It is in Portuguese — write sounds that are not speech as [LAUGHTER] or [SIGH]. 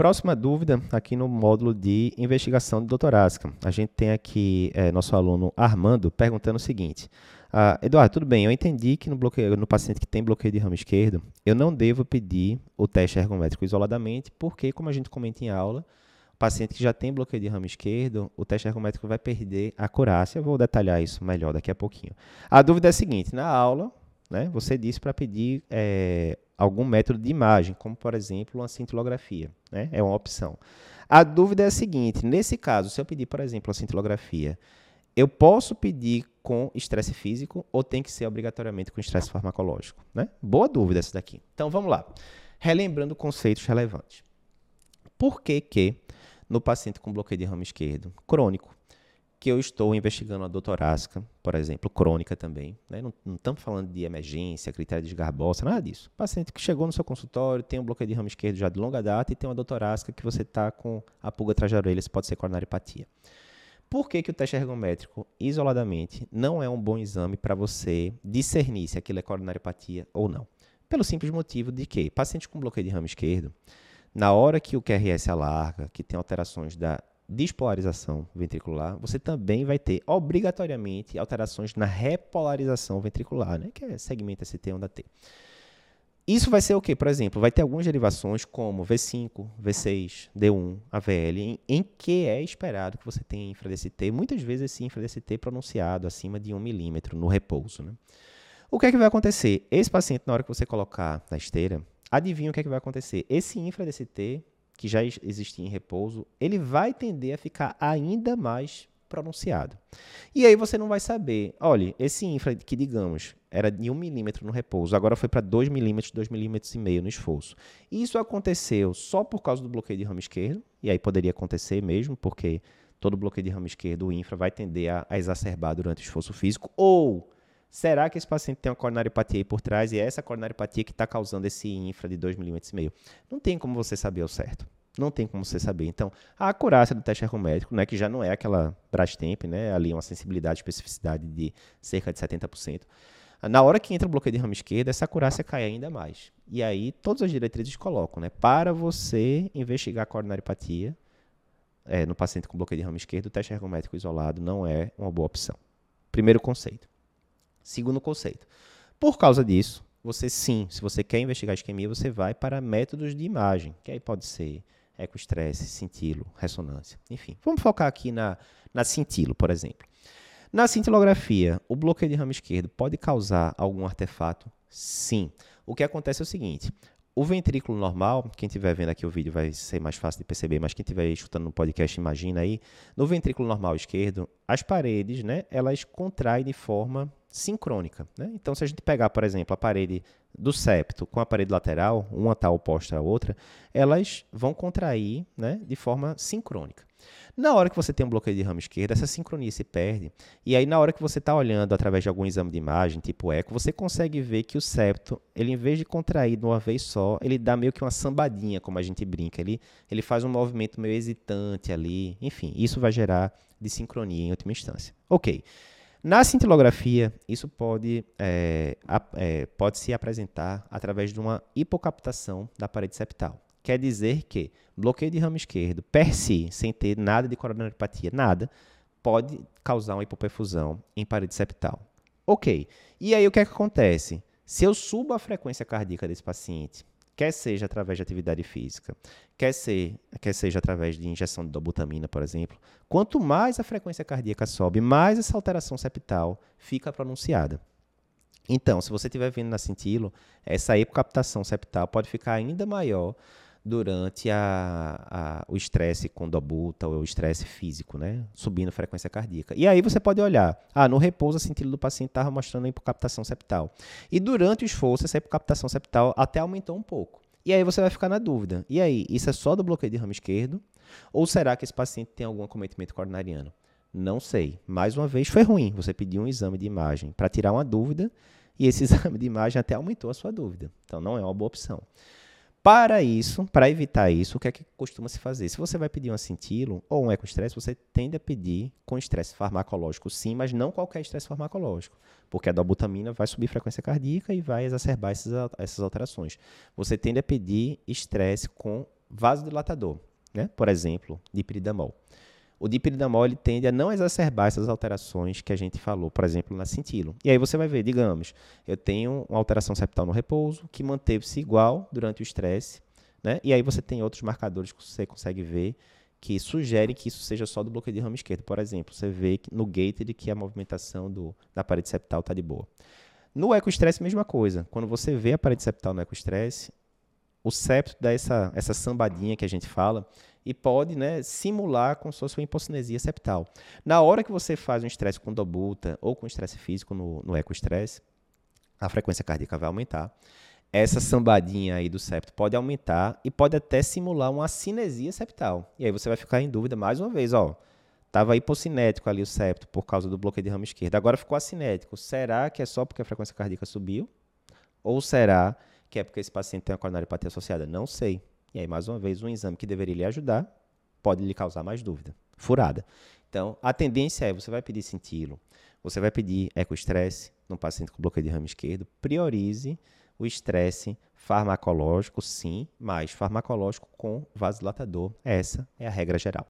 próxima dúvida aqui no módulo de investigação de doutorásica. A gente tem aqui é, nosso aluno Armando perguntando o seguinte. Ah, Eduardo, tudo bem, eu entendi que no, bloqueio, no paciente que tem bloqueio de ramo esquerdo, eu não devo pedir o teste ergométrico isoladamente, porque, como a gente comenta em aula, o paciente que já tem bloqueio de ramo esquerdo, o teste ergométrico vai perder a acurácia. Eu vou detalhar isso melhor daqui a pouquinho. A dúvida é a seguinte, na aula, né, você disse para pedir é, algum método de imagem, como, por exemplo, uma cintilografia. Né? É uma opção. A dúvida é a seguinte, nesse caso, se eu pedir, por exemplo, uma cintilografia, eu posso pedir com estresse físico ou tem que ser obrigatoriamente com estresse farmacológico? Né? Boa dúvida essa daqui. Então vamos lá. Relembrando conceitos relevantes. Por que que no paciente com bloqueio de ramo esquerdo crônico, que eu estou investigando a dor por exemplo, crônica também, né? não, estamos falando de emergência, critério de garbosa, nada disso. Paciente que chegou no seu consultório, tem um bloqueio de ramo esquerdo já de longa data e tem uma dor que você está com a pulga atrás da orelha, isso pode ser coronariopatia. Por que, que o teste ergométrico, isoladamente, não é um bom exame para você discernir se aquilo é coronariopatia ou não? Pelo simples motivo de que paciente com bloqueio de ramo esquerdo, na hora que o QRS alarga, que tem alterações da despolarização ventricular, você também vai ter obrigatoriamente alterações na repolarização ventricular, né, que é segmento ST onda T. Isso vai ser o quê? Por exemplo, vai ter algumas derivações como V5, V6, D1, AVL, em, em que é esperado que você tenha infra-DST, muitas vezes esse infra-DST pronunciado acima de 1 milímetro no repouso. Né? O que é que vai acontecer? Esse paciente, na hora que você colocar na esteira, adivinha o que é que vai acontecer? Esse infra-DST, que já existia em repouso, ele vai tender a ficar ainda mais pronunciado. E aí você não vai saber, olha, esse infra que digamos era de 1 milímetro no repouso, agora foi para 2 milímetros, 2 milímetros e meio no esforço. Isso aconteceu só por causa do bloqueio de ramo esquerdo, e aí poderia acontecer mesmo, porque todo bloqueio de ramo esquerdo, o infra, vai tender a, a exacerbar durante o esforço físico, ou será que esse paciente tem uma coronariopatia aí por trás e é essa coronariopatia que está causando esse infra de 2 milímetros e meio? Não tem como você saber o certo. Não tem como você saber. Então, a acurácia do teste ergométrico, né, que já não é aquela Brastemp, né, ali uma sensibilidade e especificidade de cerca de 70%, na hora que entra o bloqueio de ramo esquerdo, essa acurácia cai ainda mais. E aí, todas as diretrizes colocam, né, para você investigar a coronariopatia é, no paciente com bloqueio de ramo esquerdo, o teste ergométrico isolado não é uma boa opção. Primeiro conceito. Segundo conceito. Por causa disso, você sim, se você quer investigar isquemia, você vai para métodos de imagem, que aí pode ser ecoestresse, cintilo, ressonância. Enfim, vamos focar aqui na, na cintilo, por exemplo. Na cintilografia, o bloqueio de ramo esquerdo pode causar algum artefato? Sim. O que acontece é o seguinte: o ventrículo normal, quem estiver vendo aqui o vídeo vai ser mais fácil de perceber, mas quem estiver escutando no podcast, imagina aí, no ventrículo normal esquerdo, as paredes, né, elas contraem de forma sincrônica. Né? Então, se a gente pegar, por exemplo, a parede do septo com a parede lateral, uma está oposta à outra, elas vão contrair né, de forma sincrônica. Na hora que você tem um bloqueio de ramo esquerdo, essa sincronia se perde. E aí, na hora que você está olhando através de algum exame de imagem, tipo eco, você consegue ver que o septo, ele em vez de contrair de uma vez só, ele dá meio que uma sambadinha, como a gente brinca. Ele, ele faz um movimento meio hesitante ali. Enfim, isso vai gerar desincronia em última instância. Ok. Na cintilografia, isso pode, é, é, pode se apresentar através de uma hipocaptação da parede septal. Quer dizer que bloqueio de ramo esquerdo, per si, sem ter nada de coronariopatia, nada, pode causar uma hipoperfusão em parede septal. Ok. E aí o que, é que acontece? Se eu subo a frequência cardíaca desse paciente quer seja através de atividade física, quer, ser, quer seja através de injeção de dobutamina, por exemplo, quanto mais a frequência cardíaca sobe, mais essa alteração septal fica pronunciada. Então, se você estiver vendo na cintilo, essa hipocaptação septal pode ficar ainda maior durante a, a, o estresse com dobuta ou o estresse físico, né? Subindo frequência cardíaca. E aí você pode olhar, ah, no repouso a cintila do paciente estava mostrando a hipocaptação septal. E durante o esforço, essa hipocaptação septal até aumentou um pouco. E aí você vai ficar na dúvida. E aí, isso é só do bloqueio de ramo esquerdo? Ou será que esse paciente tem algum acometimento coronariano? Não sei. Mais uma vez, foi ruim. Você pediu um exame de imagem para tirar uma dúvida e esse [LAUGHS] exame de imagem até aumentou a sua dúvida. Então, não é uma boa opção. Para isso, para evitar isso, o que é que costuma se fazer? Se você vai pedir um acintilo ou um ecoestresse, você tende a pedir com estresse farmacológico, sim, mas não qualquer estresse farmacológico, porque a dobutamina vai subir frequência cardíaca e vai exacerbar essas, alterações. Você tende a pedir estresse com vasodilatador, né? por exemplo, dipiridamol. O dipiridamol tende a não exacerbar essas alterações que a gente falou, por exemplo, na cintilo. E aí você vai ver, digamos, eu tenho uma alteração septal no repouso que manteve-se igual durante o estresse, né? e aí você tem outros marcadores que você consegue ver que sugerem que isso seja só do bloqueio de ramo esquerdo. Por exemplo, você vê no gated que a movimentação do, da parede septal está de boa. No ecoestresse, mesma coisa. Quando você vê a parede septal no ecoestresse, o septo dá essa, essa sambadinha que a gente fala e pode né, simular como se fosse uma hipocinesia septal. Na hora que você faz um estresse com dobuta ou com estresse físico no, no ecoestresse, a frequência cardíaca vai aumentar. Essa sambadinha aí do septo pode aumentar e pode até simular uma cinesia septal. E aí você vai ficar em dúvida mais uma vez, ó. Estava hipocinético ali o septo por causa do bloqueio de ramo esquerdo. Agora ficou acinético. Será que é só porque a frequência cardíaca subiu? Ou será que é porque esse paciente tem uma coronariopatia associada? Não sei. E aí, mais uma vez, um exame que deveria lhe ajudar pode lhe causar mais dúvida. Furada. Então, a tendência é, você vai pedir cintilo, você vai pedir ecoestresse no paciente com bloqueio de ramo esquerdo, priorize o estresse farmacológico, sim, mas farmacológico com vasodilatador. Essa é a regra geral.